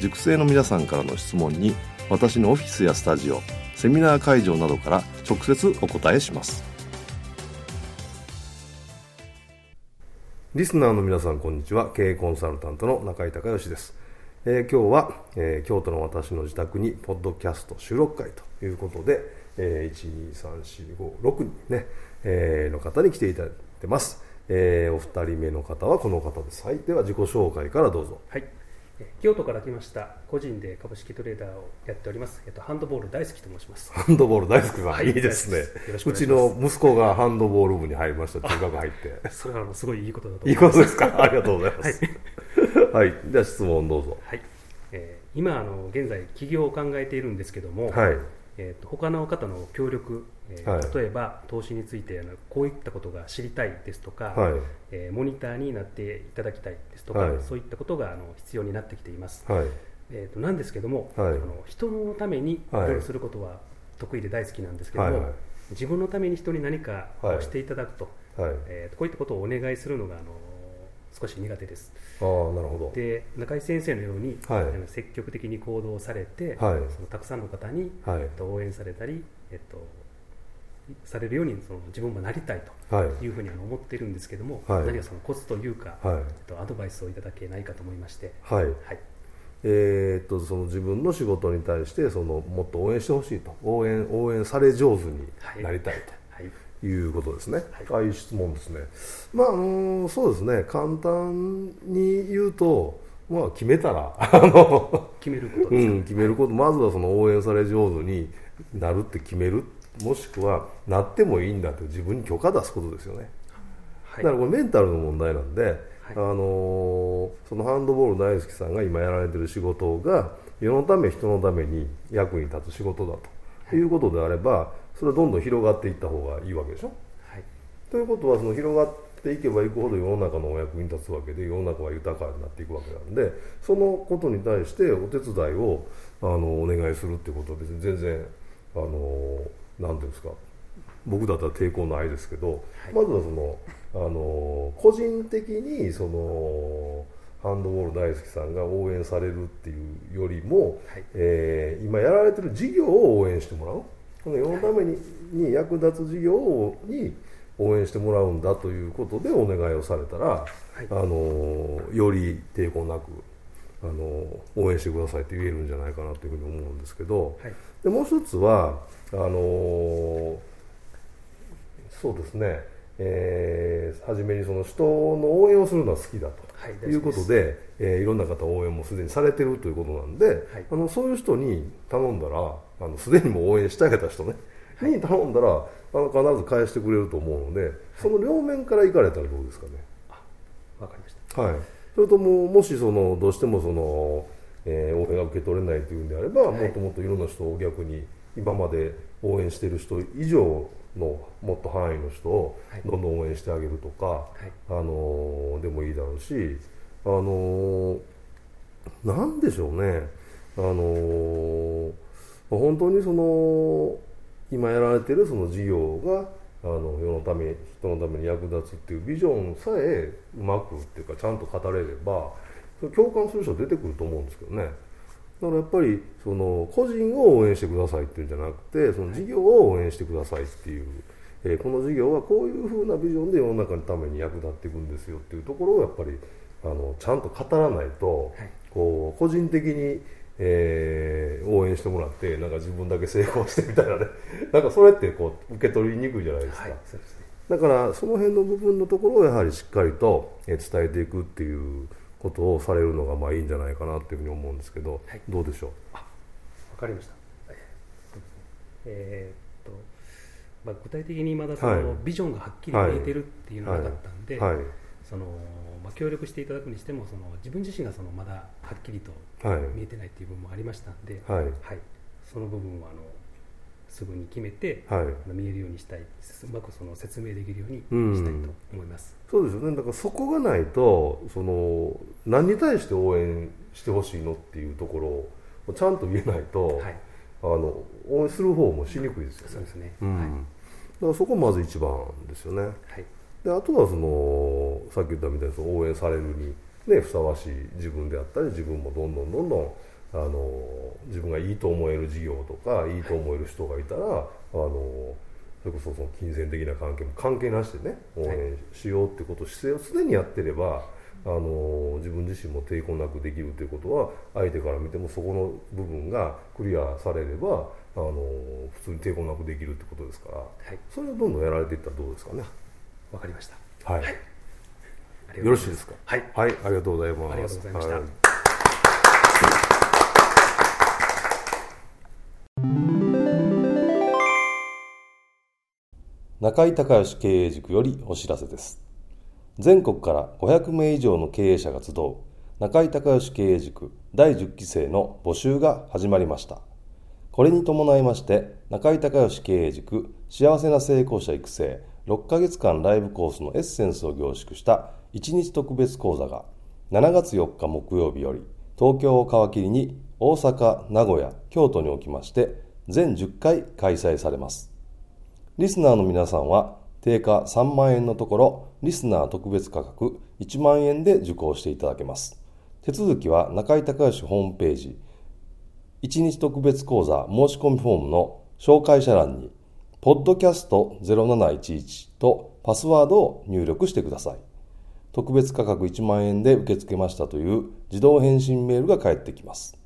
塾生の皆さんからの質問に私のオフィスやスタジオセミナー会場などから直接お答えします。リスナーの皆さんこんにちは。経営コンサルタントの中井隆義です。えー、今日は、えー、京都の私の自宅にポッドキャスト収録会ということで、えー、12345人ね、えー、の方に来ていただいてます、えー、お二人目の方はこの方です。はい。では自己紹介からどうぞ。はい京都から来ました個人で株式トレーダーをやっております、えっと、ハンドボール大好きと申します。ハンドボール大好きさん、はい、いいですね。うちの息子がハンドボール部に入りました。中学入って。それはすごいいいことだと思います。いいことですか？ありがとうございます、はい、はい、では質問どうぞ、はい。えー、今あの現在起業を考えているんですけども、はいえーと、他の方の協力、えー、はい、例えば投資についてこういったことが知りたいですとか、はい、えー、モニターになっていただきたいですとか、はい、そういったことがあの必要になってきています、はい、えーと、なんですけども、あの人のためにい。ろいろすることは得意で大好きなんですけども、自分のために人に何かをしていただくと,、えー、こういったことをお願いするのがあの少し苦手です。あなるほど。で中井先生のように、はい、積極的に行動されて、はい、そのたくさんの方に、はい、えっと、応援されたり、えっと、されるようにその自分もなりたいとい。うふうに思っているんですけども、何かそのコツというか、えっと、アドバイスをいただけないかと思いまして。はい、えー、っとその自分の仕事に対してそのもっと応援してほしいと。応援応援され上手になりたいと、いうことですね、はい、ああいう質問ですね、まああのそうですね、簡単に言うと、まあ、決めたら あの決めることです、うん、決めること、まずはその応援され上手になるって決める、もしくはなってもいいんだと自分に許可出すことですよね。はい、だからこれメンタルの問題なんで、はい、あのそのハンドボール大好きさんが今やられてる仕事が世のため人のために役に立つ仕事だということであれば、それはどんどん広がっていった方がいいわけでしょ？はい、ということはその広がっていけばいくほど世の中のお役に立つわけで世の中は豊かになっていくわけなんでそのことに対してお手伝いをあのお願いするっていうことは別に全然あのなんていうんですか僕だったら抵抗ないですけど、はい、まずはそのあの個人的にそのハンドボール大好きさんが応援されるっていうよりも、はい、えー、今やられてる事業を応援してもらう？この世のためにに役立つ事業に応援してもらうんだということでお願いをされたら、はい、あのより抵抗なくあの応援してくださいって言えるんじゃないかなというふうに思うんですけど、はい、でもう一つはあのそうですね、えー、初めにその人の応援をするのは好きだと。はい、いうことで、えー、いろんな方応援もすでにされてるということなんで、はい、あのそういう人に頼んだらあのすでにも応援してあげた人ね、はい、に頼んだらあの必ず返してくれると思うので、その両面から行かれたらどうですかね？わかりました、はい、それとももしそのどうしてもその、えー、応援が受け取れないというんであれば、もっともっといろんな人を逆に今まで応援している人以上のもっと範囲の人をどんどん応援してあげるとか、はい、あのでもいいだろうし、あのなんでしょうね、あの本当にその今やられてるその事業があの世のため人のために役立つっていうビジョンさえうまくっていうかちゃんと語れれば共感する人出てくると思うんですけどねだからやっぱりその個人を応援してくださいっていうんじゃなくてその事業を応援してくださいっていう、えー、この事業はこういうふうなビジョンで世の中のために役立っていくんですよっていうところをやっぱりあのちゃんと語らないと、こう個人的に、えー、応援してもらってなんか自分だけ成功してみたいなね。なんかそれってこう受け取りにくいじゃないですか、はいすね、だからその辺の部分のところをやはりしっかりと伝えていくっていうことをされるのがまあいいんじゃないかなっていうふうに思うんですけど、はい、どうでしょう？わかりました、えー、っとまあ、具体的にまだそのビジョンがはっきり見えてるっていうのがなかったんで、はい。はい、そのまあ、協力していただくにしてもその自分自身がそのまだはっきりと見えてないっていう部分もありましたんで、はい、はい、その部分はあのすぐに決めて、はい、見えるようにしたい。うまくその説明できるようにしたいと思います、うん、そうですよね。だからそこがないとその何に対して応援してほしいのっていうところをちゃんと言えないと、はい、あの応援する方もしにくいですよね。そうですね、うん、はい、だからそこまず一番ですよね、はい。であとはそのさっき言ったみたいにその応援されるに、ね、ふさわしい自分であったり自分もどんどんどんどんあの自分がいいと思える事業とかいいと思える人がいたらあのそれこそその金銭的な関係も関係なしでね応援しようってこと姿勢を常にやってればあの自分自身も抵抗なくできるということは相手から見てもそこの部分がクリアされればあの普通に抵抗なくできるってことですから、はい、それをどんどんやられていったらどうですかね。わかりました。はい。はい、よろしいですか？はい。はい、ありがとうございます。ありがとうございました。はい中井隆義経営塾よりお知らせです。全国から500名以上の経営者が集う中井隆義経営塾第10期生の募集が始まりました。これに伴いまして中井隆義経営塾幸せな成功者育成6ヶ月間ライブコースのエッセンスを凝縮した1日特別講座が7月4日木曜日より東京を皮切りに大阪、名古屋、京都におきまして全10回開催されます。リスナーの皆さんは定価3万円のところリスナー特別価格1万円で受講していただけます。手続きは中井隆義ホームページ1日特別講座申し込みフォームの紹介者欄にポッドキャスト0711とパスワードを入力してください。特別価格1万円で受け付けましたという自動返信メールが返ってきます。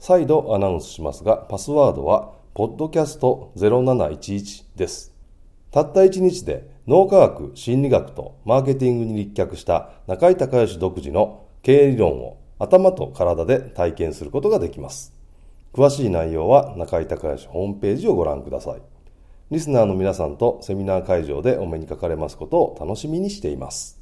再度アナウンスしますが、パスワードは、ポッドキャスト0711です。たった1日で脳科学、心理学とマーケティングに立脚した中井隆義独自の経営理論を頭と体で体験することができます。詳しい内容は中井隆義ホームページをご覧ください。リスナーの皆さんとセミナー会場でお目にかかれますことを楽しみにしています。